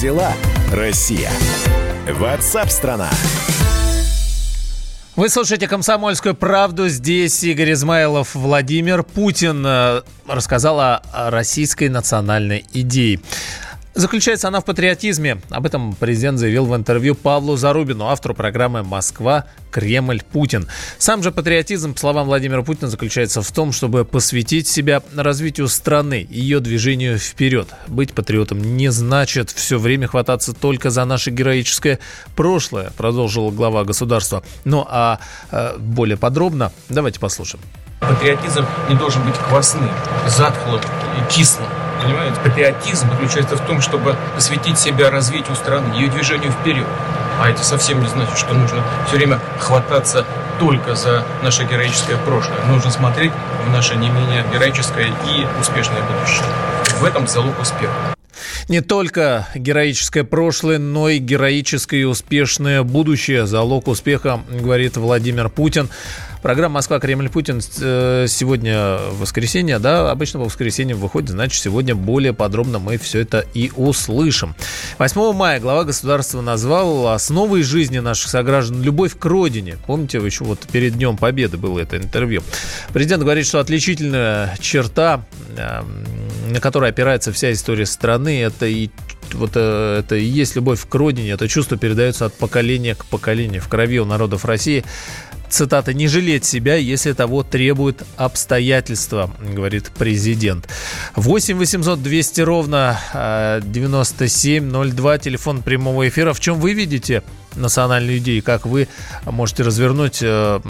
дела, Россия? Ватсап-страна! Вы слушаете «Комсомольскую правду». Здесь Игорь Измайлов, Владимир Путин э, рассказал о российской национальной идее. Заключается она в патриотизме. Об этом президент заявил в интервью Павлу Зарубину, автору программы «Москва. Кремль. Путин». Сам же патриотизм, по словам Владимира Путина, заключается в том, чтобы посвятить себя развитию страны, ее движению вперед. Быть патриотом не значит все время хвататься только за наше героическое прошлое, продолжил глава государства. Ну а э, более подробно давайте послушаем. Патриотизм не должен быть квасным, затхлым и кислым Понимаете, патриотизм заключается в том, чтобы посвятить себя развитию страны, ее движению вперед. А это совсем не значит, что нужно все время хвататься только за наше героическое прошлое. Нужно смотреть в наше не менее героическое и успешное будущее. В этом залог успеха. Не только героическое прошлое, но и героическое и успешное будущее. Залог успеха, говорит Владимир Путин. Программа «Москва. Кремль. Путин» э, сегодня воскресенье, да, обычно по воскресеньям выходит, значит, сегодня более подробно мы все это и услышим. 8 мая глава государства назвал основой жизни наших сограждан любовь к родине. Помните, еще вот перед Днем Победы было это интервью. Президент говорит, что отличительная черта, эм, на которой опирается вся история страны, это и вот э, это и есть любовь к родине, это чувство передается от поколения к поколению в крови у народов России цитата, не жалеть себя, если того требует обстоятельства, говорит президент. 8 800 200 ровно 9702, телефон прямого эфира. В чем вы видите национальную идею, как вы можете развернуть э,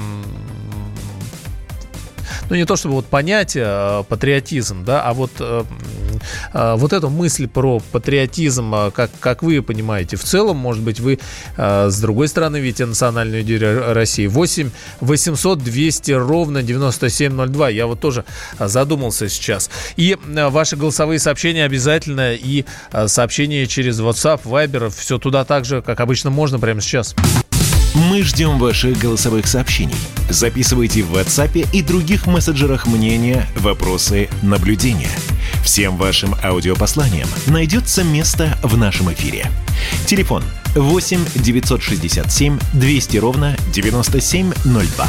ну не то чтобы вот понятие а, патриотизм, да, а вот э, а, вот эту мысль про патриотизм, а, как, как вы понимаете, в целом, может быть, вы с другой стороны видите национальную идею России. 8 800 200 ровно 9702. Я вот тоже задумался сейчас. И ваши голосовые сообщения обязательно, и сообщения через WhatsApp, Viber, все туда так же, как обычно, можно прямо сейчас. Мы ждем ваших голосовых сообщений. Записывайте в WhatsApp и других мессенджерах мнения, вопросы, наблюдения. Всем вашим аудиопосланиям найдется место в нашем эфире. Телефон 8 967 200 ровно 9702.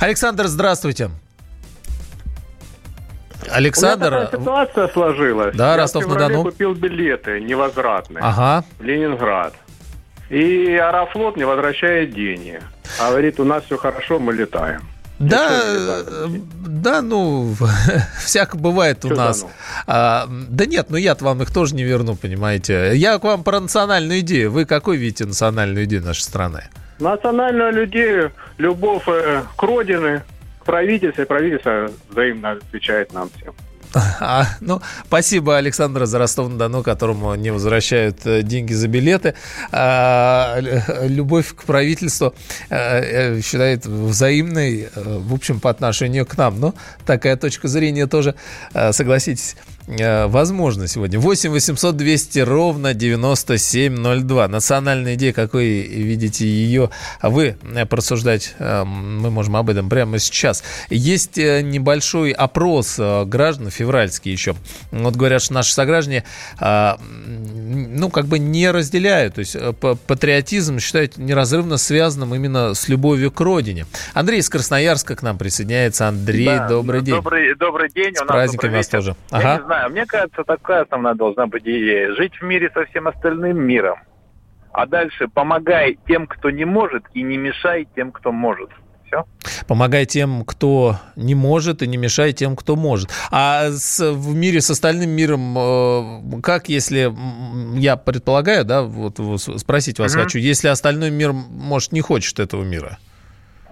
Александр, здравствуйте. Александр. У ситуация сложилась. Да, Ростов-на-Дону. Я купил билеты невозвратные. Ага. В Ленинград. И Аэрофлот не возвращает деньги. А говорит, у нас все хорошо, мы летаем. Да, да, ну, всяко бывает у нас. Ну? А, да нет, ну я-то вам их тоже не верну, понимаете. Я к вам про национальную идею. Вы какой видите национальную идею нашей страны? Национальную идею, любовь э, к родине, к правительству, и правительство взаимно отвечает нам всем. А, ну, спасибо, Александра, за Ростов-на-Дону, которому не возвращают э, деньги за билеты. А, любовь к правительству а, считает взаимной, в общем, по отношению к нам. Но такая точка зрения тоже, согласитесь, возможно сегодня. 8 800 200 ровно 9702. Национальная идея, какой видите ее вы э, просуждать, э, мы можем об этом прямо сейчас. Есть небольшой опрос граждан, февральский еще. Вот говорят, что наши сограждане ну, как бы не разделяют. То есть патриотизм считают неразрывно связанным именно с любовью к родине. Андрей из Красноярска к нам присоединяется. Андрей, да, добрый день. Добрый, добрый день. С праздниками вас тоже. Ага знаю, мне кажется, такая основная должна быть идея. Жить в мире со всем остальным миром. А дальше помогай тем, кто не может, и не мешай тем, кто может. Все. Помогай тем, кто не может, и не мешай тем, кто может. А с, в мире с остальным миром, э, как если, я предполагаю, да, вот, спросить вас угу. хочу, если остальной мир, может, не хочет этого мира?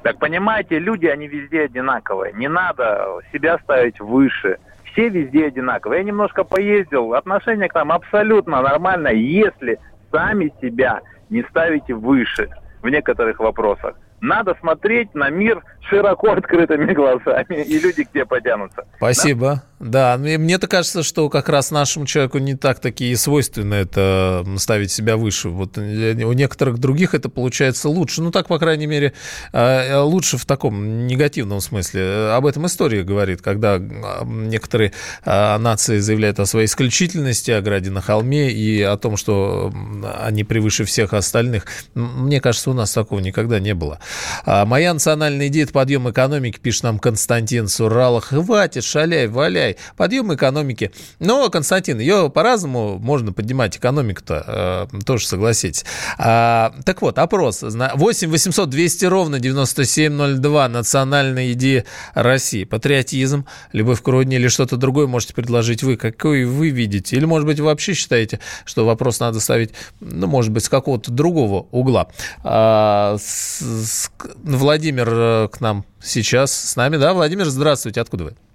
Так понимаете, люди, они везде одинаковые. Не надо себя ставить выше все везде одинаковые. Я немножко поездил, отношение к нам абсолютно нормально, если сами себя не ставите выше в некоторых вопросах. Надо смотреть на мир широко открытыми глазами, и люди к тебе потянутся. Спасибо. Да, мне-то кажется, что как раз нашему человеку не так такие свойственно это ставить себя выше. Вот у некоторых других это получается лучше. Ну, так, по крайней мере, а, лучше в таком негативном смысле. Об этом история говорит, когда некоторые нации заявляют о своей исключительности, о граде на холме и о том, что они превыше всех остальных. Мне кажется, у нас такого никогда не было. А моя национальная идея – это подъем экономики, пишет нам Константин Суралах. Хватит, шаляй, валяй ай-яй-яй, подъем экономики. Но, Константин, ее по-разному можно поднимать экономику-то, э, тоже согласитесь. А, так вот, опрос. 8 800 200 ровно 9702. Национальная идея России. Патриотизм, любовь к родине или что-то другое можете предложить вы. Какой вы видите? Или, может быть, вообще считаете, что вопрос надо ставить, ну, может быть, с какого-то другого угла. А, с, с, Владимир э, к нам сейчас с нами. Да, Владимир, здравствуйте. Откуда вы?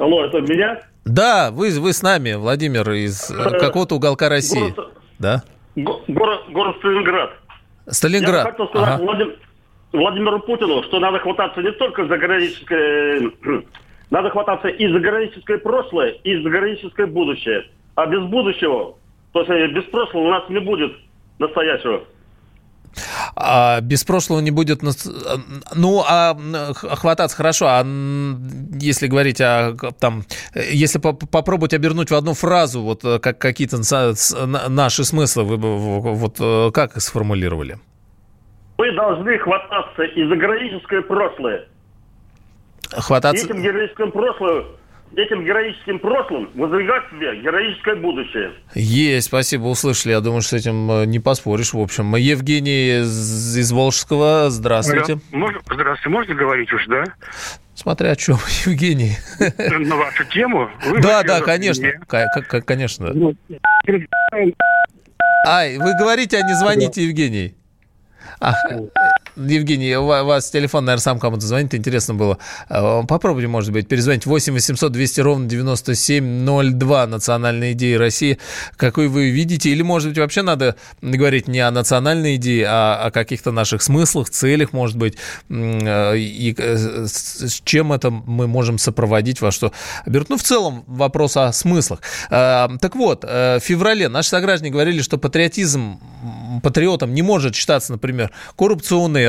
Алло, это меня? Да, вы, вы с нами, Владимир, из э, какого-то уголка России. Город, да? Город, город Сталинград. Сталинград. Я хотел сказать ага. Владим, Владимиру Путину, что надо хвататься не только за граническое... Надо хвататься и за граническое прошлое, и за граническое будущее. А без будущего, то есть без прошлого у нас не будет настоящего. А без прошлого не будет... Ну, а хвататься хорошо, а если говорить о... Там, если попробовать обернуть в одну фразу вот э, как какие-то наши смыслы, вы бы вот э, как их сформулировали? Мы должны хвататься и за героическое прошлое. Хвататься... Этим героическим прошлым этим героическим прошлым воздвигать себе героическое будущее. Есть, спасибо, услышали. Я думаю, что с этим э, не поспоришь, в общем. Евгений из, из Волжского, здравствуйте. Да. Можно, здравствуйте, можно говорить уж, да? Смотря о чем, Евгений. На вашу тему? Вы да, да, конечно, конечно. Ну, Ай, вы говорите, а не звоните, Евгений. А, Евгений, у вас телефон, наверное, сам кому-то звонит, интересно было. А, попробуйте, может быть, перезвонить 8 800 200 ровно 9702 национальной идеи России. Какой вы видите? Или, может быть, вообще надо говорить не о национальной идее, а о каких-то наших смыслах, целях, может быть, и э, с чем это мы можем сопроводить, во что берут. Ну, в целом, вопрос о смыслах. Так вот, э, в феврале наши сограждане говорили, что патриотизм патриотом не может считаться, например, коррупционер,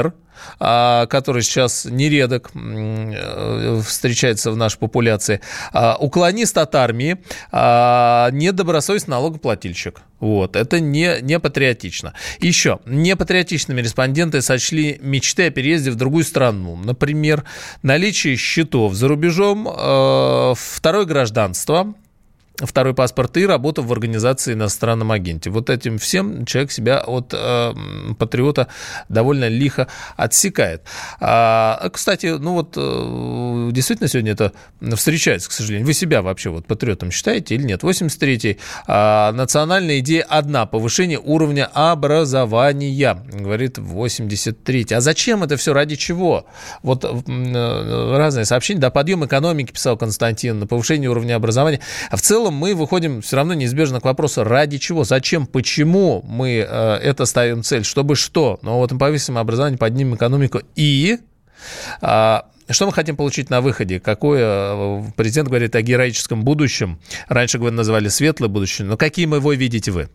а, который сейчас нередок э, встречается в нашей популяции, а, уклонист от армии, а, недобросовестный налогоплательщик. Вот, это не, не патриотично. Еще, непатриотичными респонденты сочли мечты о переезде в другую страну. Например, наличие счетов за рубежом, э, второе гражданство, второй паспорт и работа в организации иностранном агенте. Вот этим всем человек себя от э, патриота довольно лихо отсекает. А, кстати, ну вот э, действительно сегодня это встречается, к сожалению. Вы себя вообще вот патриотом считаете или нет? 83-й. А, национальная идея одна. Повышение уровня образования, говорит 83-й. А зачем это все? Ради чего? Вот э, разные сообщения. Да, подъем экономики, писал Константин, на повышение уровня образования. А в целом целом мы выходим все равно неизбежно к вопросу, ради чего, зачем, почему мы э, это ставим цель, чтобы что. Но вот мы повысим образование, поднимем экономику и... Э, что мы хотим получить на выходе? Какое э, президент говорит о героическом будущем? Раньше вы называли светлое будущее, но каким его видите вы?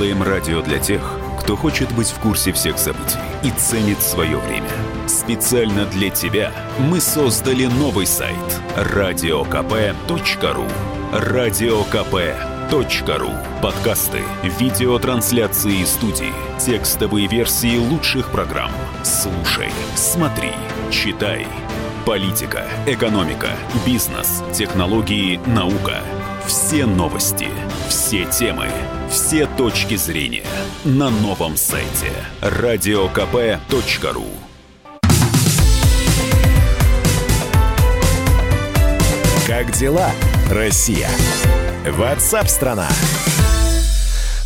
Делаем радио для тех, кто хочет быть в курсе всех событий и ценит свое время. Специально для тебя мы создали новый сайт радиокп.ру. Радиокп.ру. Подкасты, видеотрансляции студии, текстовые версии лучших программ. Слушай, смотри, читай. Политика, экономика, бизнес, технологии, наука. Все новости, все темы, все точки зрения на новом сайте радиокп.ру. Как дела, Россия? Ватсап-страна!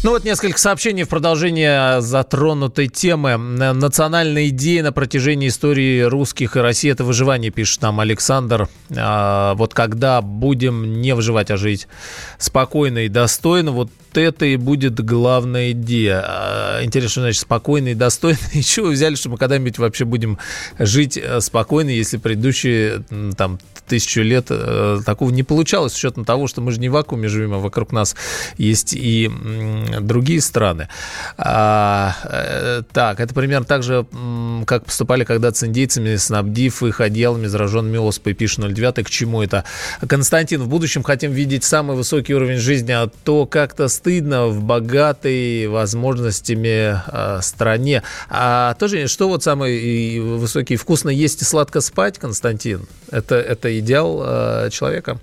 Ну вот несколько сообщений в продолжение затронутой темы. Национальная идея на протяжении истории русских и России – это выживание, пишет нам Александр. А, вот когда будем не выживать, а жить спокойно и достойно, вот это и будет главная идея. А, интересно, значит спокойно и достойно. И чего взяли, что мы когда-нибудь вообще будем жить э, спокойно, если предыдущие там тысячу лет э, такого не получалось, с учетом того, что мы же не в вакууме живем, а вокруг нас есть и другие страны. А, э, так, это примерно так же, как поступали когда-то с индейцами, снабдив их одеялами, зараженными оспой, пишет 09. К чему это? Константин, в будущем хотим видеть самый высокий уровень жизни, а то как-то стыдно в богатой возможностями э, стране. А тоже, что вот самый высокий, вкусно есть и сладко спать, Константин? Это, это идеал э, человека?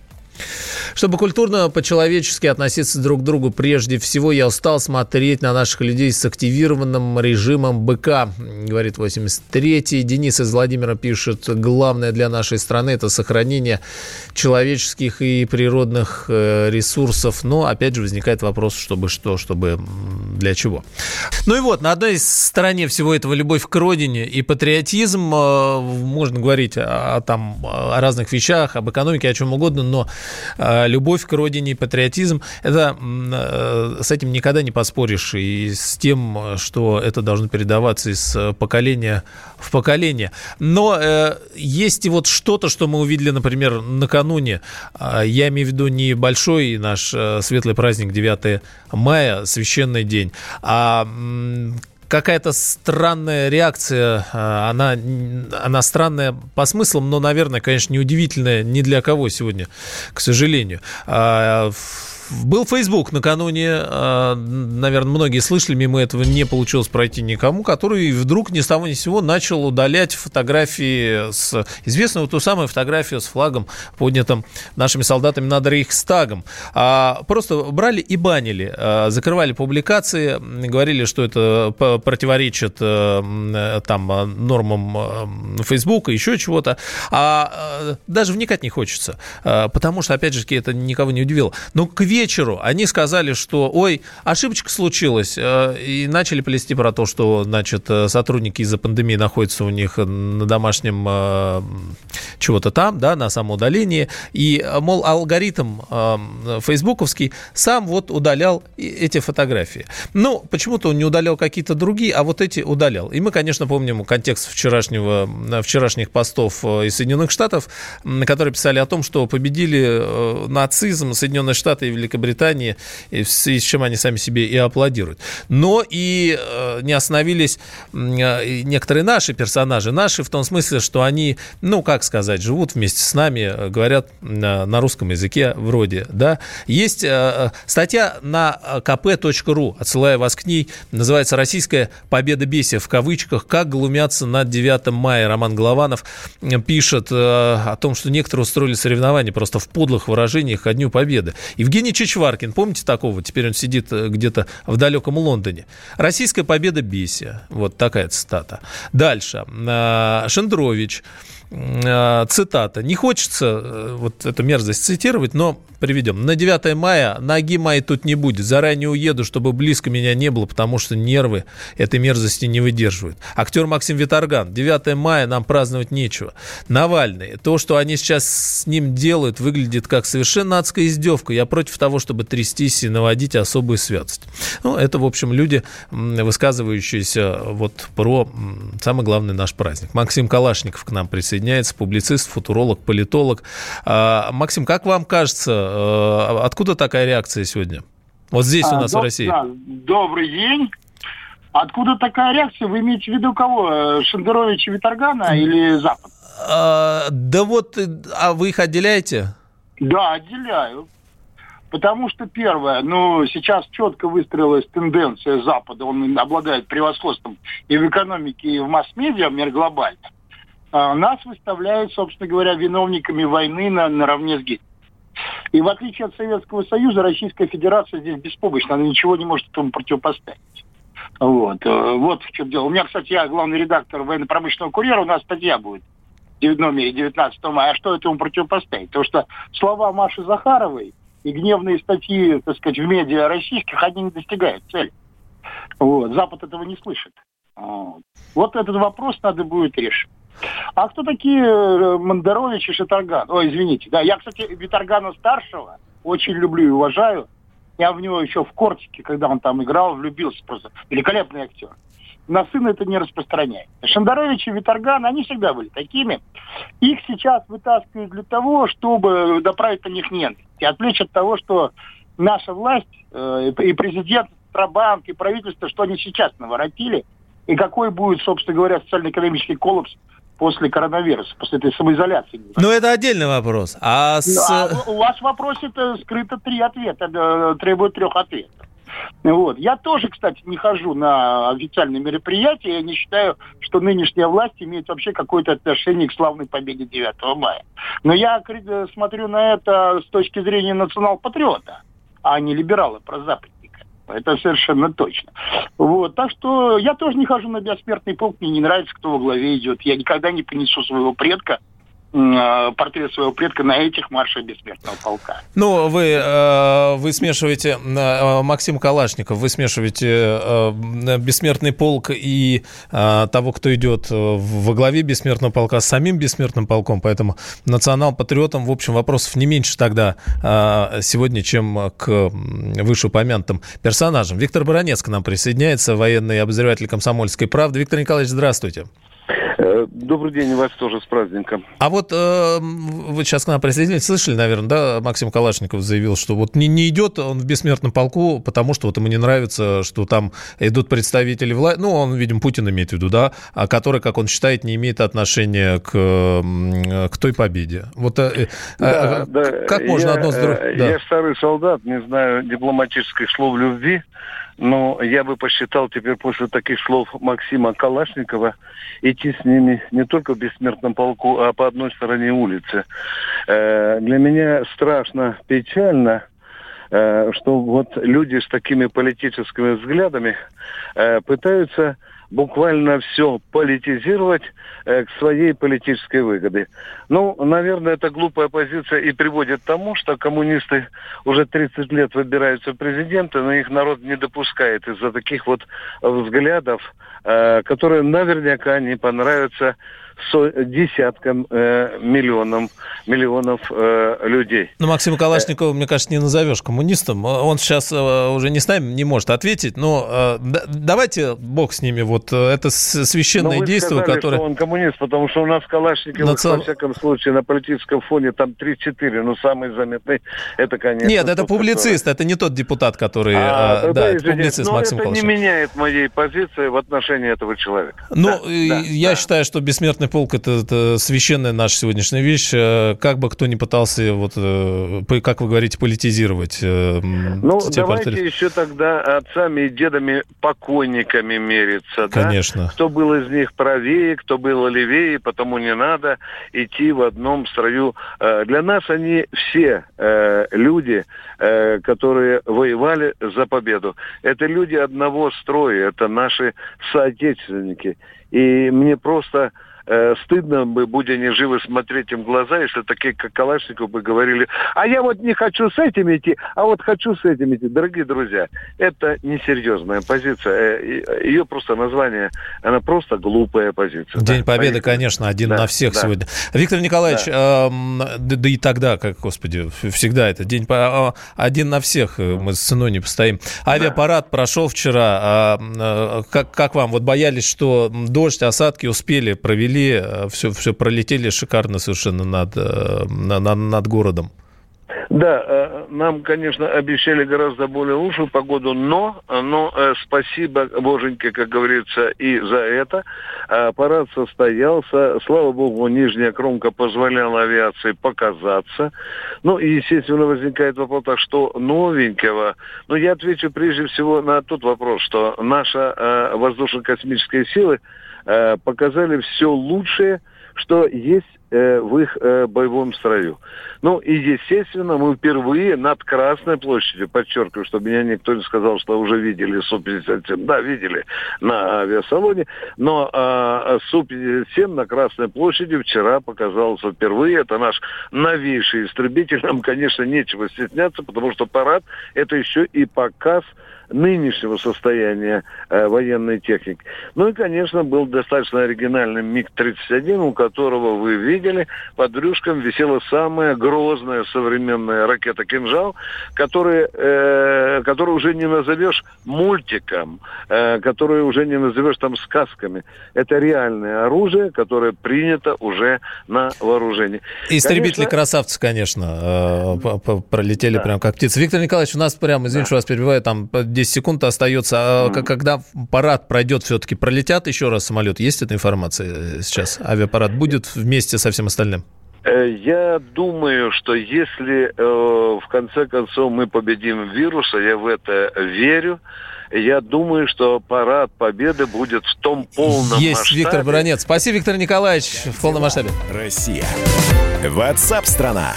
Чтобы культурно, по-человечески относиться друг к другу, прежде всего я устал смотреть на наших людей с активированным режимом БК, говорит 83-й. Денис из Владимира пишет, главное для нашей страны – это сохранение человеческих и природных э, ресурсов. Но, опять же, возникает вопрос, чтобы что, чтобы для чего. Ну и вот, на одной стороне всего этого любовь к родине и патриотизм. Э, можно говорить о, там, о разных вещах, об экономике, о чем угодно, но любовь к родине патриотизм, это, с этим никогда не поспоришь. И с тем, что это должно передаваться из поколения в поколение. Но э, есть и вот что-то, что мы увидели, например, накануне. А, я имею в виду не большой наш э, светлый праздник 9 мая, священный день, а какая-то странная реакция, э, она, она странная по смыслам, но, наверное, конечно, неудивительная ни для кого сегодня, к сожалению. Был Facebook накануне, а, наверное, многие слышали, мимо этого не получилось пройти никому, который вдруг ни с того ни с сего начал удалять фотографии с известную ту самую фотографию с флагом, поднятым нашими солдатами над Рейхстагом. А просто брали и банили, а, закрывали публикации, говорили, что это противоречит э, там нормам Facebook и еще чего-то. А даже вникать не хочется, потому что, опять же, это никого не удивило. Но к вечеру они сказали, что, ой, ошибочка случилась, э, и начали плести про то, что, значит, э, сотрудники из-за пандемии находятся у них на домашнем э, чего-то там, да, на самоудалении, и, мол, алгоритм фейсбуковский сам вот удалял эти фотографии. Ну, почему-то он не удалял какие-то другие, а вот эти удалял. И мы, конечно, помним контекст вчерашнего, вчерашних постов из Соединенных Штатов, которые писали о том, что победили нацизм, Соединенные Штаты и Великобритания Великобритании, и с чем они сами себе и аплодируют. Но и э, не остановились э, некоторые наши персонажи, наши в том смысле, что они, ну, как сказать, живут вместе с нами, э, говорят на русском языке вроде, да. Есть статья на kp.ru, отсылаю вас к ней, называется «Российская победа бесия» в кавычках, как глумятся над 9 мая. Роман Голованов пишет о том, что некоторые устроили соревнования просто в подлых выражениях ко Дню Победы. Евгений Чич Чваркин, помните такого? Теперь он сидит э, где-то в далеком Лондоне. Российская победа бесия. Вот такая цитата. Дальше. А, Шендрович. А, цитата. Не хочется э, вот эту мерзость цитировать, но приведем. На 9 мая ноги моей тут не будет. Заранее уеду, чтобы близко меня не было, потому что нервы этой мерзости не выдерживают. Актер Максим Виторган. 9 мая нам праздновать нечего. Навальный. То, что они сейчас с ним делают, выглядит как совершенно адская издевка. Я против того, чтобы трястись и наводить особую святость. Ну, это, в общем, люди, высказывающиеся вот про самый главный наш праздник. Максим Калашников к нам присоединяется, публицист, футуролог, политолог. А, Максим, как вам кажется, Э, откуда такая реакция сегодня? Вот здесь у А, нас доб- в России. да, добрый день. Откуда такая реакция? Вы имеете в виду кого? Э, Шендеровича Виторгана или Запад? А, да вот, э, а вы их отделяете? Да, отделяю. Потому что первое, ну, сейчас четко выстроилась тенденция Запада, он обладает превосходством и в экономике, и в масс-медиа, мир глобально. А нас выставляют, собственно говоря, виновниками войны на, наравне с Гитлером. И в отличие от Советского Союза, Российская Федерация здесь беспомощна, она ничего не может этому противопоставить. Вот, э, вот в чем дело. У меня, кстати, я главный редактор военно-промышленного курьера, у нас статья будет в номере 19 мая. А что этому противопоставить? Потому что слова Маши Захаровой и гневные статьи, так сказать, в медиа российских, они не достигают цели. Вот. Запад этого не слышит. Вот. Вот этот вопрос надо будет решить. А кто такие э, Мандарович и Шатарган? Ой, извините. Да, я, кстати, Виторгана старшего очень люблю и уважаю. Я в него еще в Кортике, когда он там играл, влюбился просто. Великолепный актер. На сына это не распространяет. Шандарович и Виторган, они всегда были такими. Их сейчас вытаскивают для того, чтобы направить на них ненависть. И отвлечь от того, что наша власть э, и президент, Центробанк и правительство, что они сейчас наворотили, и какой будет, собственно говоря, социально-экономический коллапс после коронавируса, после этой самоизоляции. Ну, это отдельный вопрос. А с... Ну, а у вас в вопросе -то скрыто три ответа, э, требует трех ответов. Вот. Я тоже, кстати, не хожу на официальные мероприятия. Я не считаю, что нынешняя власть имеет вообще какое-то отношение к славной победе 9 мая. Но я э, смотрю на это с точки зрения национал-патриота, а не либерала-прозападника. Это совершенно точно. Вот. Так что я тоже не хожу на бессмертный полк. Мне не нравится, кто во главе идет. Я никогда не принесу своего предка портрет своего предка на этих маршах бессмертного полка. Ну, вы, э, вы смешиваете, э, Максим Калашников, вы смешиваете э, бессмертный полк и э, того, кто идет во главе бессмертного полка с самим бессмертным полком, поэтому национал-патриотам, в общем, вопросов не меньше тогда э, сегодня, чем к вышеупомянутым персонажам. Виктор Баранец к нам присоединяется, военный обозреватель «Комсомольской правды». Виктор Николаевич, здравствуйте. Добрый день, вас тоже с праздником. А вот э, вы сейчас к нам присоединились, слышали, наверное, да, Максим Калашников заявил, что вот не, не идет он в бессмертном полку, потому что вот ему не нравится, что там идут представители власти, ну, он, видимо, Путин имеет в виду, да, а который, как он считает, не имеет отношения к, к той победе. Вот э, да, э, да. как можно я, одно с другим? Да. Я старый солдат, не знаю дипломатических слов любви, но я бы посчитал теперь после таких слов Максима Калашникова идти с ними не только в бессмертном полку, а по одной стороне улицы. Э, для меня страшно печально, э, что вот люди с такими политическими взглядами э, пытаются буквально все политизировать э, к своей политической выгоде. Ну, наверное, эта глупая позиция и приводит к тому, что коммунисты уже 30 лет выбираются президенты, но их народ не допускает из-за таких вот взглядов, э, которые наверняка не понравятся со десяткам э, миллионам, миллионов э, людей. Ну, Максима Калашникова, мне кажется, не назовешь коммунистом. Он сейчас э, уже не с нами, не может ответить, но э, да, давайте бог с ними. Вот э, это священное но вы действие, сказали, которое... что он коммунист, потому что у нас Калашников, Нацел... во всяком случае, на политическом фоне там 3-4, но самый заметный это, конечно... Нет, это публицист, который... это не тот депутат, который... А, э, да, это публицист но Максим это Калашников. не меняет моей позиции в отношении этого человека. Ну, да, я да, считаю, что бессмертный полк это, это священная наша сегодняшняя вещь. Как бы кто ни пытался, вот, как вы говорите, политизировать. Ну, давайте портреты. еще тогда отцами и дедами покойниками мериться. Конечно. Да? Кто был из них правее, кто был левее, потому не надо идти в одном строю. Для нас они все люди, которые воевали за победу. Это люди одного строя, это наши соотечественники. И мне просто э, стыдно бы, будь они живы, смотреть им в глаза, если такие, как Калашников, бы говорили, а я вот не хочу с этим идти, а вот хочу с этим идти. Дорогие друзья, это несерьезная позиция. Э, Ее просто название, она просто глупая позиция. День да, Победы, поэтому. конечно, один да, на всех да. сегодня. Виктор Николаевич, Да. эм, да, да и тогда, как, господи, всегда это день по- один на всех, э, мы с ценой не постоим. Авиапарад прошел вчера. а, э, как, как вам? Вот боялись, что дождь, осадки успели, провели, все, все пролетели шикарно совершенно над, э, на- на- над городом. Да, э, нам, конечно, обещали гораздо более лучшую погоду, но, но э, спасибо, боженьке, как говорится, и за это. Э, парад состоялся. Слава богу, нижняя кромка позволяла авиации показаться. Ну, и, естественно, возникает вопрос, а что новенького? Ну, я отвечу прежде всего на тот вопрос, что наша воздушно-космические силы показали все лучшее, что есть э, в их э, боевом строю. Ну и, естественно, мы впервые над Красной площадью, подчеркиваю, чтобы меня никто не сказал, что уже видели Су-57. Да, видели на авиасалоне, но э, Су-57 на Красной площади вчера показался впервые. Это наш новейший истребитель. Нам, конечно, нечего стесняться, потому что парад – это еще и показ нынешнего состояния э, военной техники. Ну и, конечно, был достаточно оригинальный МиГ-31, у которого, вы видели, под брюшком висела самая грозная современная ракета «Кинжал», которая, э, которую уже не назовешь мультиком, э, которую уже не назовешь там сказками. Это реальное оружие, которое принято уже на вооружении. Истребители-красавцы, конечно, э, пролетели да. прям как птицы. Виктор Николаевич, у нас прям, извините, да. что вас перебиваю, там 10 секунд остается. А mm. когда парад пройдет, все-таки пролетят еще раз самолет? Есть эта информация э, сейчас? Авиапарад будет вместе со всем остальным? Э, я думаю, что если э, в конце концов мы победим вируса, я в это верю, я думаю, что парад победы будет в том полном Есть, масштабе. Виктор Бронец. Спасибо, Виктор Николаевич, в полном масштабе. Россия. Ватсап-страна.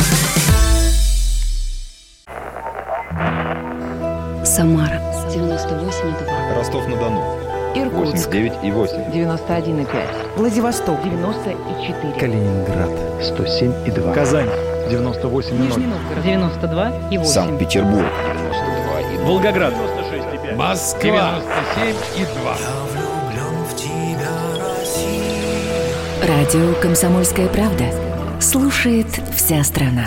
Самара 98,2. Ростов-на-Дону. Иркутск. 89,8. 91,5. Владивосток. 94. Калининград. 107,2. Казань. 98,0. Нижний Новгород. 92,8. Санкт-Петербург. 92,2. Волгоград. 96,5. Москва. 97,2. Радио «Комсомольская правда». Слушает вся страна.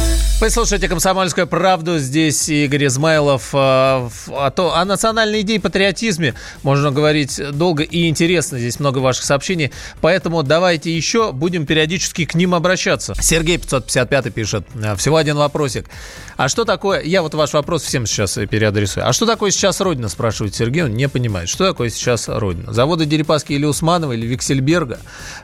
Вы слушаете «Комсомольскую правду». Здесь Игорь Измайлов. А, а то, о национальной идее патриотизме можно говорить долго и интересно. Здесь много ваших сообщений. Поэтому давайте еще будем периодически к ним обращаться. Сергей 555 пишет. Всего один вопросик. А что такое... Я вот ваш вопрос всем сейчас переадресую. А что такое сейчас Родина, спрашивает Сергей. Он не понимает. Что такое сейчас Родина? Заводы Дерипаски или Усманова, или Виксельберга?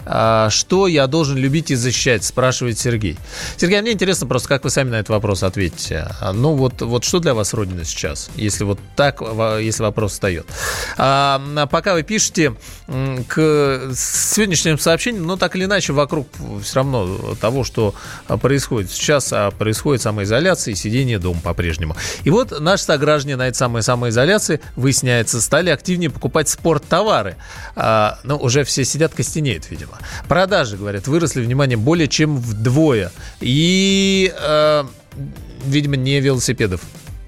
А, что я должен любить и защищать, спрашивает Сергей. Сергей, а мне интересно просто, как вы сами на этот вопрос ответите. А, ну вот, вот что для вас Родина сейчас, если вот так, если вопрос встает. А, пока вы пишете к сегодняшним сообщениям, ну так или иначе вокруг все равно того, что происходит сейчас, а происходит самоизоляция и сидение дома по-прежнему. И вот наши сограждане на этой самой самоизоляции, выясняется, стали активнее покупать спорттовары. А, ну, уже все сидят, костенеют, видимо. Продажи, говорят, выросли, внимание, более чем вдвое. И, э, видимо, не велосипедов.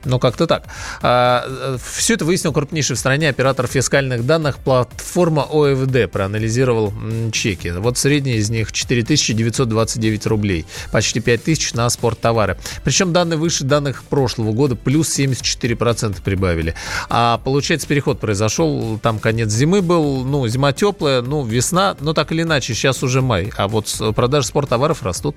Ну, как-то так. А, все это выяснил крупнейший в стране оператор фискальных данных платформа ОФД. Проанализировал чеки. Вот средний из них 4929 рублей. Почти 5000 на спорттовары. Причем данные выше данных прошлого года. Плюс 74% прибавили. А получается, переход произошел. Там конец зимы был. Ну, зима теплая. Ну, весна. Но так или иначе, сейчас уже май. А вот продажи спорттоваров растут.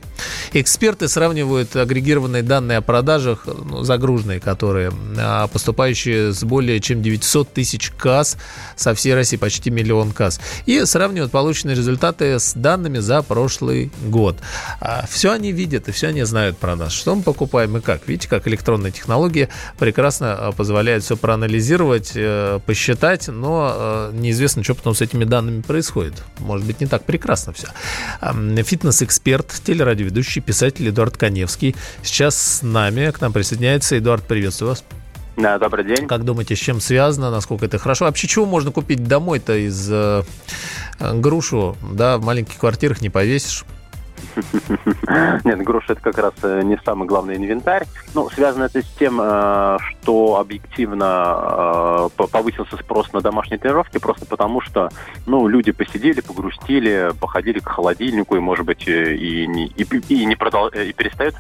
Эксперты сравнивают агрегированные данные о продажах, ну, загруженные, которые а, поступающие с более чем 900 тысяч касс со всей России, почти миллион касс, и сравнивают полученные результаты с данными за прошлый год. А, все они видят и все они знают про нас, что мы покупаем и как. Видите, как электронная технология прекрасно а, позволяет все проанализировать, э, посчитать, но э, неизвестно, что потом с этими данными происходит. Может быть, не так прекрасно все. Фитнес-эксперт, телерадиоведущий, писатель Эдуард Коневский сейчас с нами. К нам присоединяется. Эдуард, привет приветствую вас. Да, добрый день. Как думаете, с чем связано, насколько это хорошо? Вообще, чего можно купить домой-то из э, грушу, да, в маленьких квартирах не повесишь? Нет, груша это как раз э, не самый главный инвентарь. Ну, связано это с тем, э, что объективно э, повысился спрос на домашние тренировки, просто потому что, ну, люди посидели, погрустили, походили к холодильнику, и, может быть, и не, и, и не продол, и перестают,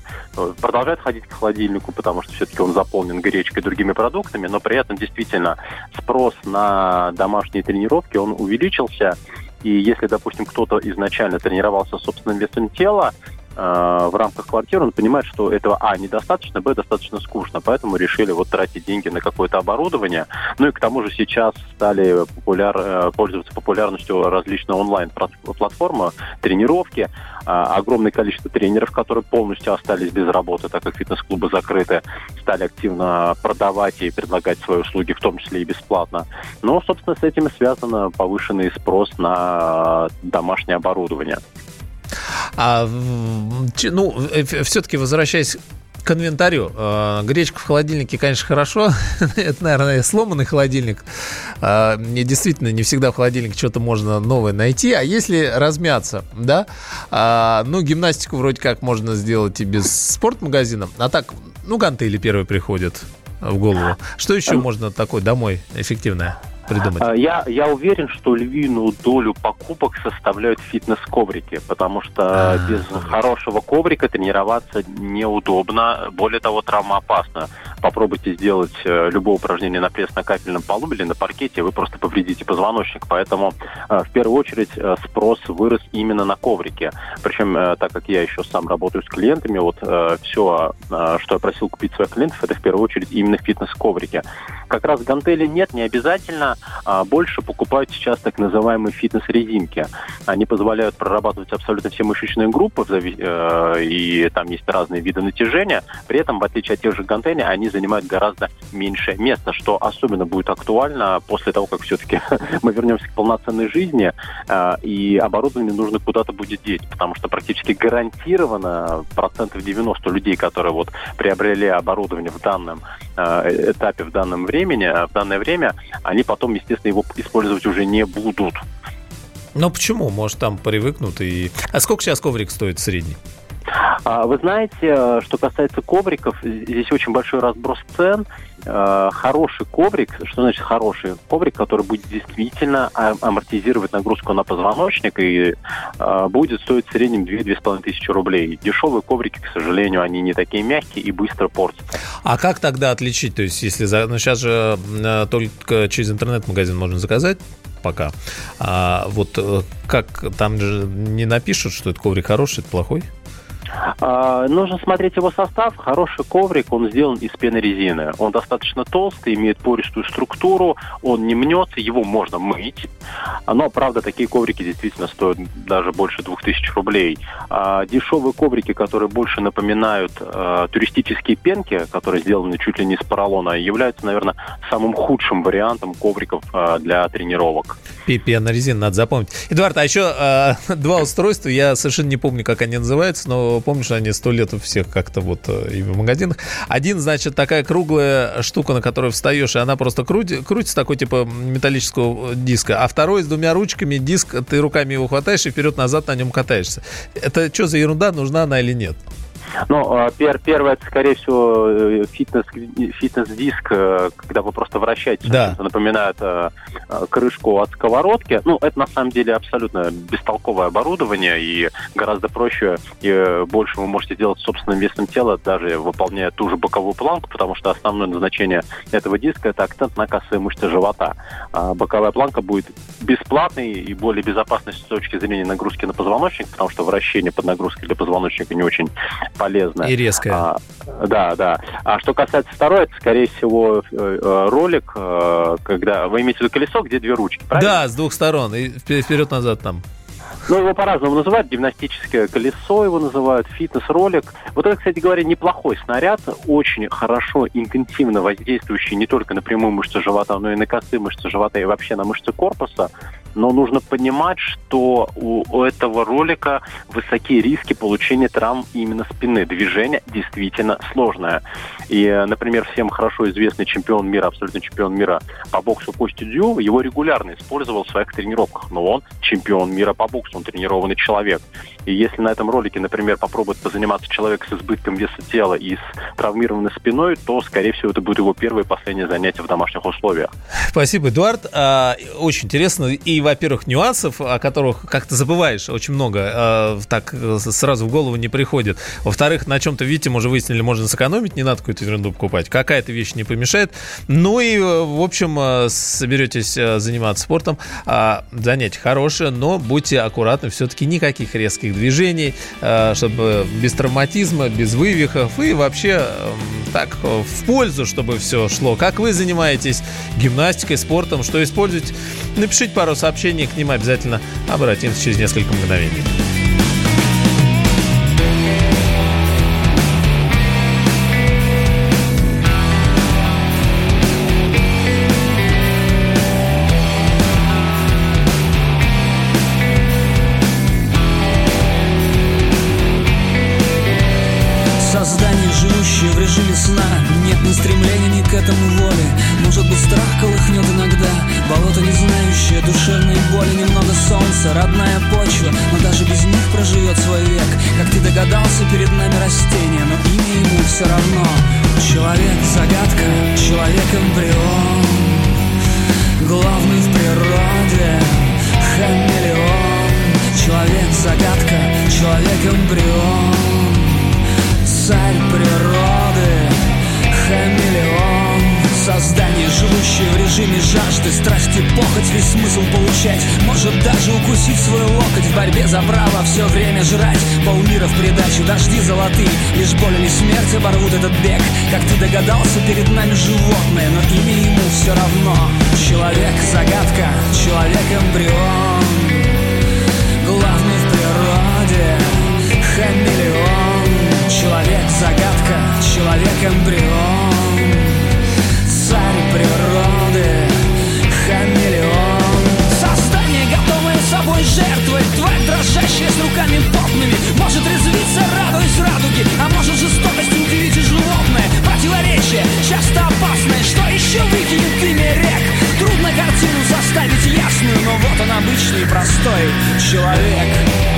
продолжают ходить к холодильнику, потому что все-таки он заполнен гречкой и другими продуктами, но при этом действительно спрос на домашние тренировки, он увеличился, и если, допустим, кто-то изначально тренировался собственным весом тела, в рамках квартиры, он понимает, что этого, а, недостаточно, б, достаточно скучно, поэтому решили вот тратить деньги на какое-то оборудование. Ну и к тому же сейчас стали популяр, э, пользоваться популярностью различные онлайн-платформы, тренировки, а, огромное количество тренеров, которые полностью остались без работы, так как фитнес-клубы закрыты, стали активно продавать и предлагать свои услуги, в том числе и бесплатно. Но, собственно, с этим и связано повышенный спрос на домашнее оборудование. А, ну, э, все-таки возвращаясь к инвентарю. Э, гречка в холодильнике, конечно, хорошо. Это, наверное, сломанный холодильник. Э, действительно, не всегда в холодильнике что-то можно новое найти. А если размяться, да, э, ну, гимнастику вроде как можно сделать и без спортмагазина. А так, ну, гантели первые приходят в голову. Что еще можно такое домой эффективное? Придумать? А, я, я уверен, что львиную долю покупок составляют фитнес-коврики, потому что А-а-а. без хорошего коврика тренироваться неудобно, более того, травмоопасно. Попробуйте сделать э, любое упражнение на пресс-накапельном полу или на паркете, вы просто повредите позвоночник. Поэтому э, в первую очередь э, спрос вырос именно на коврике. Причем, так как я еще сам работаю с клиентами, вот все, что я просил купить своих клиентов, это в первую очередь именно фитнес-коврики. Как раз гантели нет, не обязательно а больше покупают сейчас так называемые фитнес-резинки. Они позволяют прорабатывать абсолютно все мышечные группы, э, и там есть разные виды натяжения. При этом, в отличие от тех же гантелей, они занимают гораздо меньшее место, что особенно будет актуально после того, как все-таки мы вернемся к полноценной жизни, э, и оборудование нужно куда-то будет деть, потому что практически гарантированно процентов 90 людей, которые вот приобрели оборудование в данном этапе, в данном времени, в данное время, они потом потом, естественно, его использовать уже не будут. Но почему? Может, там привыкнут и... А сколько сейчас коврик стоит средний? А, вы знаете, э, что касается ковриков, здесь очень большой разброс цен. Э, хороший коврик, что значит хороший? Коврик, который будет действительно а, амортизировать нагрузку на позвоночник и э, будет стоить в среднем 2-2,5 тысячи рублей. Дешевые коврики, к сожалению, они не такие мягкие и быстро портятся. А как тогда отличить? То есть, если за... ну, сейчас же только через интернет-магазин можно заказать пока. А вот как там же не напишут, что это коврик хороший, это плохой? А, нужно смотреть его состав. Хороший коврик, он сделан из пенорезины. Он достаточно толстый, имеет пористую структуру, он не мнется, его можно мыть. Но, правда, такие коврики действительно стоят даже больше 2000 рублей. А, дешевые коврики, которые больше напоминают а, туристические пенки, которые сделаны чуть ли не из поролона, являются, наверное, самым худшим вариантом ковриков для тренировок. Пенорезин, надо запомнить. Эдуард, а еще два устройства, я совершенно не помню, как они называются, но помнишь, они сто лет у всех как-то вот э, и в магазинах. Один, значит, такая круглая штука, на которую встаешь, и она просто крути, крутится, такой типа металлического диска. А второй с двумя ручками диск, ты руками его хватаешь и вперед-назад на нем катаешься. Это что за ерунда, нужна она или нет? Ну, а, пер, первое, это, скорее всего, э, фитнес, фитнес-диск, э, когда вы просто вращаете, да. напоминает э, крышку от сковородки. Ну, это на самом деле абсолютно бестолковое оборудование, и гораздо проще и больше вы можете делать собственным весом тела, даже выполняя ту же боковую планку, потому что основное назначение этого диска – это акцент на косые мышцы живота. А боковая планка будет бесплатной и более безопасной с точки зрения нагрузки на позвоночник, потому что вращение под нагрузкой для позвоночника не очень полезная. И резкая. А, да, да. А что касается второй, это, скорее всего, э, э, ролик, э, когда вы имеете в виду колесо, где две ручки, правильно? Да, с двух сторон, и вперед-назад там. Ну, его по-разному называют. Гимнастическое колесо его называют, фитнес-ролик. Вот это, кстати говоря, неплохой снаряд, очень хорошо, интенсивно воздействующий не только на прямую мышцу живота, но и на косые мышцы живота и вообще на мышцы корпуса. Но нужно понимать, что у, этого ролика высокие риски получения травм именно спины. Движение действительно сложное. И, например, всем хорошо известный чемпион мира, абсолютно чемпион мира по боксу Костя Дю, его регулярно использовал в своих тренировках. Но он чемпион мира по боксу, он тренированный человек. И если на этом ролике, например, попробует позаниматься человек с избытком веса тела и с травмированной спиной, то, скорее всего, это будет его первое и последнее занятие в домашних условиях. Спасибо, Эдуард. А, очень интересно. И, во-первых, нюансов, о которых как-то забываешь очень много, а, так сразу в голову не приходит. Во-вторых, на чем-то, видите, мы уже выяснили, можно сэкономить, не надо какую-то ерунду покупать. Какая-то вещь не помешает. Ну и, в общем, а, соберетесь заниматься спортом. Занятие хорошее, но будьте аккуратны. Все-таки никаких резких движений, чтобы без травматизма, без вывихов и вообще так в пользу, чтобы все шло. Как вы занимаетесь гимнастикой, спортом, что используете? Напишите пару сообщений, к ним обязательно обратимся через несколько мгновений. ночью в режиме сна. Нет ни стремления, ни к этому воли. Может быть страх колыхнет иногда. Болото не знающее душевной боли. Немного солнца, родная почва. Но даже без них проживет свой век. Как ты догадался, перед нами растение. Но имя ему все равно. Человек — загадка, человек — эмбрион. Главный в природе — хамелеон. Человек — загадка, человек — эмбрион царь природы, хамелеон. Создание, живущее в режиме жажды, страсти, похоть, весь смысл получать. Может даже укусить свой локоть в борьбе за право все время жрать. Полмира в придачу, дожди золотые, лишь боль и смерть оборвут этот бег. Как ты догадался, перед нами животное, но имя ему все равно. Человек — загадка, человек — эмбрион. Главный в природе — хамелеон. Человек-загадка, человек-эмбрион Царь природы, хамелеон. Создание, готовое собой жертвой Тварь, дрожащая с руками потными. Может резвиться, радуясь радуги А может жестокость удивить и животное. Противоречие, часто опасное Что еще выкинет имя рек? Трудно картину заставить ясную Но вот он обычный простой человек.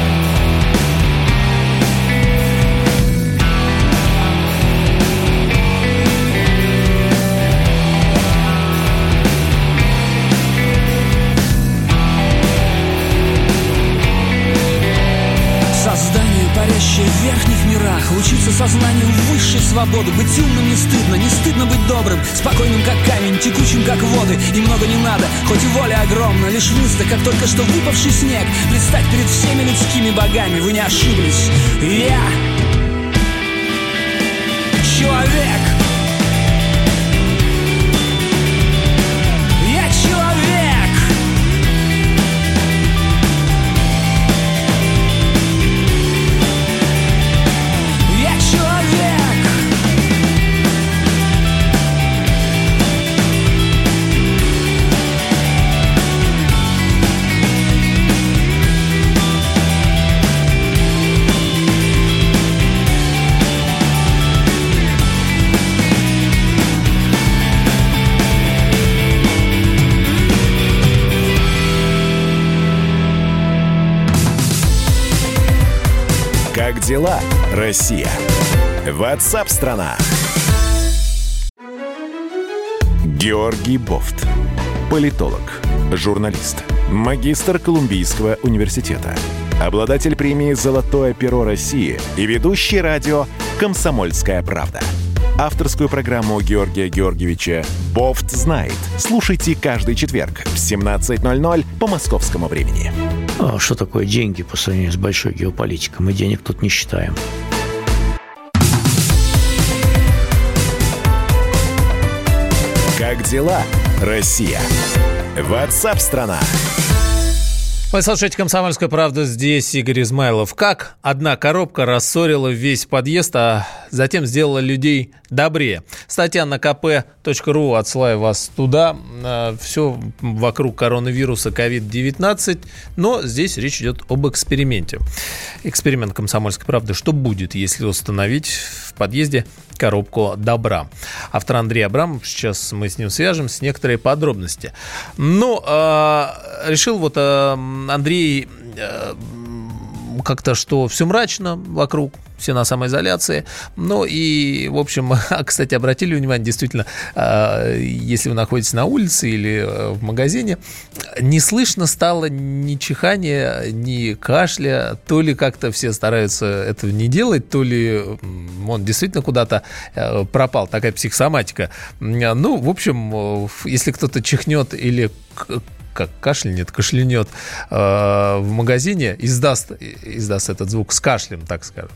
Спокойным, как камень, текучим, как воды. И много не надо, хоть и воля огромна Лишь выста, как только что выпавший снег. Предстать перед всеми людскими богами. Вы не ошиблись, я Человек. Дела, Россия? Ватсап-страна! Георгий Бофт. Политолог, журналист, магистр Колумбийского университета, обладатель премии «Золотое перо России» и ведущий радио «Комсомольская правда». Авторскую программу Георгия Георгиевича «Бофт знает». Слушайте каждый четверг в 17.00 по московскому времени. А что такое деньги по сравнению с большой геополитикой? Мы денег тут не считаем. Как дела, Россия? Ватсап-страна! Вы слушаете «Комсомольскую правду» здесь Игорь Измайлов. Как одна коробка рассорила весь подъезд, а затем сделала людей добрее. Статья на kp.ru, отсылаю вас туда. Э, Все вокруг коронавируса COVID-19, но здесь речь идет об эксперименте. Эксперимент комсомольской правды. Что будет, если установить в подъезде коробку добра. Автор Андрей Абрамов, сейчас мы с ним свяжем с некоторые подробности. Ну, э, решил вот э, Андрей как-то, что все мрачно вокруг, все на самоизоляции. Ну и, в общем, кстати, обратили внимание, действительно, а, если вы находитесь на улице или э, в магазине, не слышно стало ни чихания, ни кашля, то ли как-то все стараются этого не делать, то ли он действительно куда-то э, пропал, такая психосоматика. Ну, в общем, э, если кто-то чихнет или как кашлянет, кашлянет э, в магазине, издаст, издаст этот звук с кашлем, так скажем,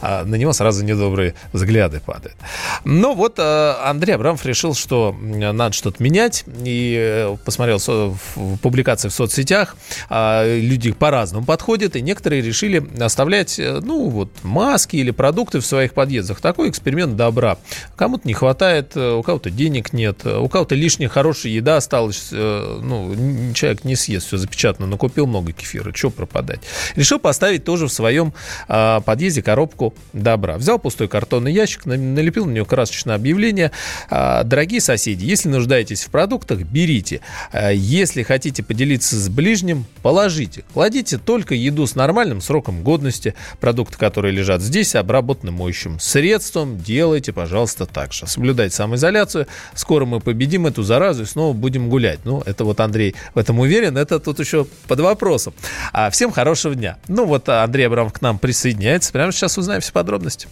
э, на него сразу недобрые взгляды падают. Но вот э, Андрей Абрамов решил, что надо что-то менять, и э, посмотрел со, в публикации в соцсетях, э, люди по-разному подходят, и некоторые решили оставлять, э, ну, вот, маски или продукты в своих подъездах. Такой эксперимент добра. Кому-то не хватает, э, у кого-то денег нет, у кого-то лишняя хорошая еда осталась, ну, человек не съест, все запечатано, но купил много кефира, что пропадать. Решил поставить тоже в своем э, подъезде коробку добра. Взял пустой картонный ящик, налепил на него красочное объявление. Э, Дорогие соседи, если нуждаетесь в продуктах, берите. Э, если хотите поделиться с ближним, положите. Кладите только еду с нормальным сроком годности. Продукты, которые лежат здесь, обработаны моющим средством. Делайте, пожалуйста, так же. Соблюдайте самоизоляцию. Скоро мы победим эту заразу и снова будем гулять. Ну, это вот Андрей в этом уверен, это тут еще под вопросом. А всем хорошего дня. Ну вот Андрей Абрамов к нам присоединяется. Прямо сейчас узнаем все подробности.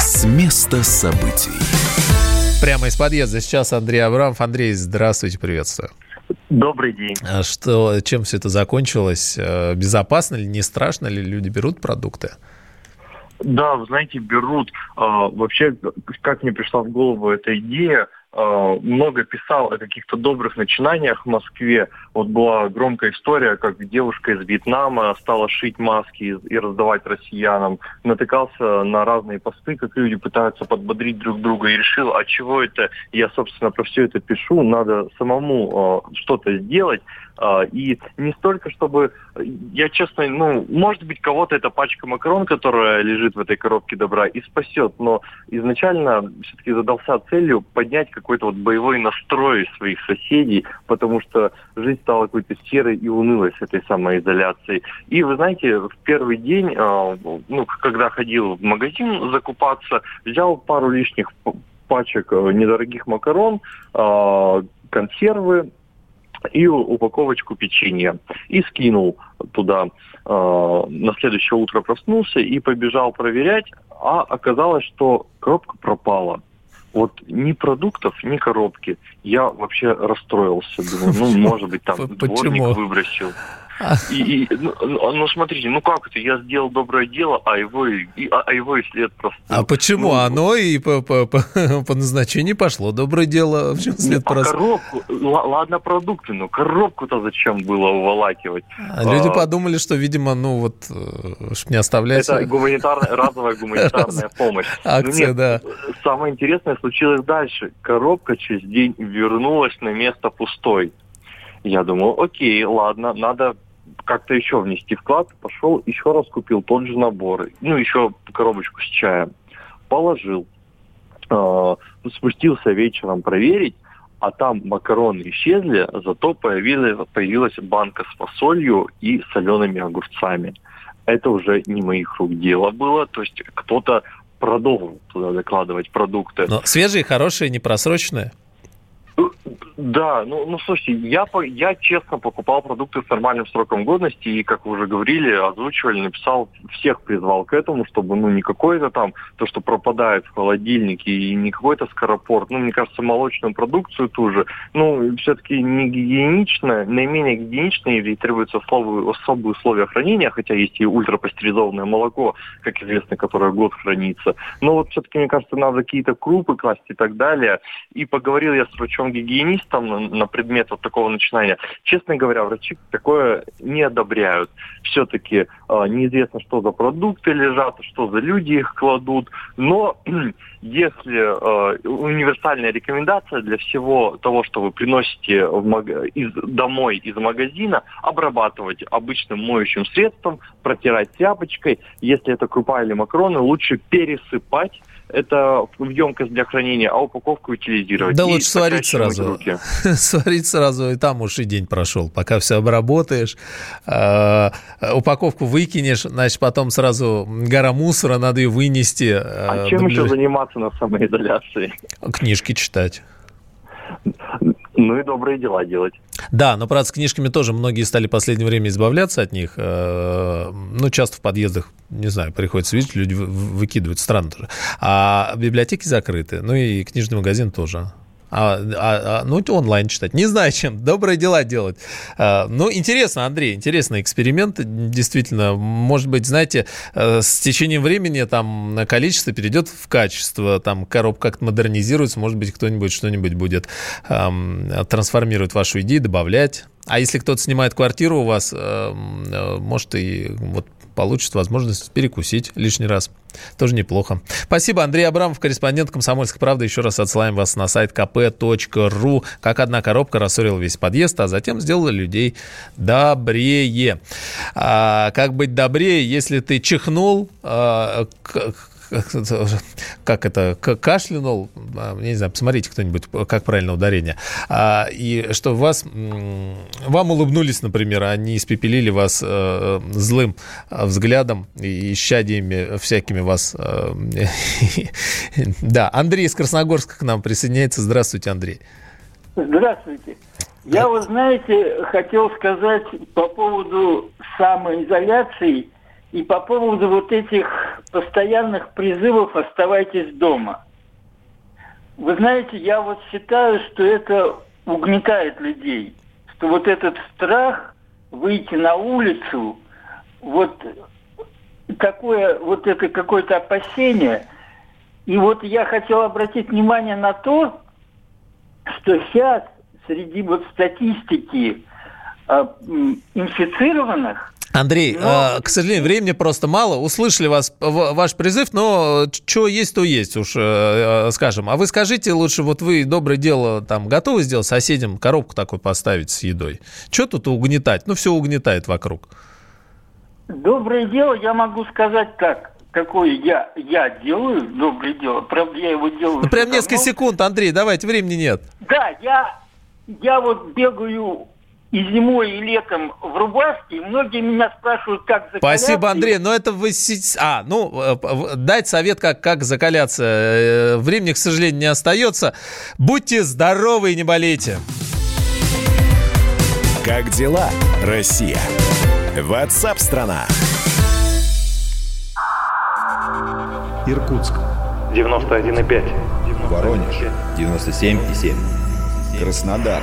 С места событий. Прямо из подъезда сейчас Андрей Абрамов. Андрей, здравствуйте, приветствую. Добрый день. А что, чем все это закончилось? Э, безопасно ли, не страшно ли люди берут продукты? Да, вы знаете, берут. А, вообще, как мне пришла в голову эта идея, много писал о каких-то добрых начинаниях в Москве. Вот была громкая история, как девушка из Вьетнама стала шить маски и раздавать россиянам. Натыкался на разные посты, как люди пытаются подбодрить друг друга и решил, а чего это я, собственно, про все это пишу, надо самому э, что-то сделать. Э, и не столько, чтобы... Я честно, ну, может быть, кого-то эта пачка макарон, которая лежит в этой коробке добра, и спасет, но изначально все-таки задался целью поднять какой-то вот боевой настрой своих соседей, потому что жизнь стала какой-то серой и унылой с этой самоизоляцией. И вы знаете, в первый день, э, ну, когда ходил в магазин закупаться, взял пару лишних пачек недорогих макарон, э, консервы, и упаковочку печенья. И скинул туда. На следующее утро проснулся и побежал проверять, а оказалось, что коробка пропала. Вот ни продуктов, ни коробки. Я вообще расстроился. Думаю, ну, может быть, там дворник выбросил. И, и ну, ну, смотрите, ну как это? Я сделал доброе дело, а его, и, а, а его и след просто. А почему? Ну, Оно и по, по, по, по назначению пошло. Доброе дело, в чем след а просто? коробку, ладно, продукты, но коробку-то зачем было уволакивать? А люди а, подумали, что, видимо, ну вот, уж не оставлять... Это гуманитарная, разовая гуманитарная помощь. Акция, ну, да. Самое интересное случилось дальше. Коробка через день вернулась на место пустой. Я думал, окей, ладно, надо как-то еще внести вклад. Пошел, еще раз купил тот же набор. Ну, еще коробочку с чаем. Положил. Э, спустился вечером проверить, а там макароны исчезли, зато появилась, появилась банка с фасолью и солеными огурцами. Это уже не моих рук дело было, то есть кто-то продолжил туда докладывать продукты. Но свежие, хорошие, не просроченные? Да, ну, ну слушайте, я, я честно покупал продукты с нормальным сроком годности, и, как вы уже говорили, озвучивали, написал, всех призвал к этому, чтобы, ну, не какое-то там, то, что пропадает в холодильнике, и не какой-то скоропорт, ну, мне кажется, молочную продукцию ту же, ну, все-таки не гигиеничная, наименее гигиеничная, или требуются особые, особые условия хранения, хотя есть и ультрапастеризованное молоко, как известно, которое год хранится. Но вот все-таки, мне кажется, надо какие-то крупы класть и так далее. И поговорил я с врачом-гигиенистом, на, предмет вот такого начинания. Честно говоря, врачи такое не одобряют. Все-таки э, неизвестно, что за продукты лежат, что за люди их кладут. Но если э, универсальная рекомендация для всего того, что вы приносите в маг- из, домой из магазина, обрабатывать обычным моющим средством, протирать тряпочкой. Если это крупа или макароны, лучше пересыпать это в емкость для хранения, а упаковку утилизировать. Да И лучше сварить сразу. руки. Сварить сразу, и там уж и день прошел. Пока все обработаешь, э, упаковку выкинешь, значит, потом сразу гора мусора, надо ее вынести. А э, чем еще заниматься на самоизоляции? Книжки читать. Ну и добрые дела делать. Да, но, правда, с книжками тоже многие стали в последнее время избавляться от них. Э, Ну, часто в подъездах, не знаю, приходится видеть, люди вы- выкидывают. Странно тоже. А библиотеки закрыты, ну и книжный магазин тоже. А, а- а, ну, онлайн читать. Не знаю, чем. Добрые дела делать. А, ну, интересно, Андрей, интересный эксперимент. Действительно, может быть, знаете, э, с течением времени там количество перейдет в качество. Там коробка как-то модернизируется. Может быть, кто-нибудь что-нибудь будет эм, трансформировать вашу идею, добавлять. А если кто-то снимает квартиру у вас, э, может, и вот получит возможность перекусить лишний раз. Тоже неплохо. Спасибо, Андрей Абрамов, корреспондент «Комсомольской правды». Еще раз отсылаем вас на сайт kp.ru. Как одна коробка рассорила весь подъезд, а затем сделала людей добрее. А, как быть добрее, если ты чихнул, а, к- как это, кашлянул, а, не знаю, посмотрите кто-нибудь, как правильно ударение, А, и что вас, вам улыбнулись, например, а не испепелили вас э, злым э, взглядом и исчадиями всякими вас. э, Да, Андрей из Красногорска к нам присоединяется. Здравствуйте, Андрей. Здравствуйте. Я, вы знаете, хотел сказать по поводу самоизоляции и по поводу вот этих постоянных призывов «оставайтесь дома». Вы знаете, я вот считаю, что это угнетает людей, что вот этот страх выйти на улицу, вот такое, вот это какое-то опасение. И вот я хотел обратить внимание на то, что сейчас среди вот статистики м, инфицированных Андрей, э, к сожалению, времени просто мало. Услышали вас, в- ваш призыв, но что есть, то есть, уж э, э, скажем. А вы скажите лучше, вот вы доброе дело там готовы сделать соседям коробку такой поставить с едой? Что тут угнетать? Ну, все угнетает вокруг. доброе дело я могу сказать так, какое я, я делаю доброе дело. Правда, я его делаю. Ну, прям несколько давно. секунд, Андрей, давайте, времени нет. Да, я, я вот бегаю и зимой, и летом в рубашке, и многие меня спрашивают, как закаляться. Спасибо, Андрей. Но это вы... А, ну, э, дать совет, как, как закаляться. Э, Времени, к сожалению, не остается. Будьте здоровы и не болейте. Как дела, Россия? Ватсап-страна! Иркутск. 91,5. Воронеж. 97,7. Краснодар.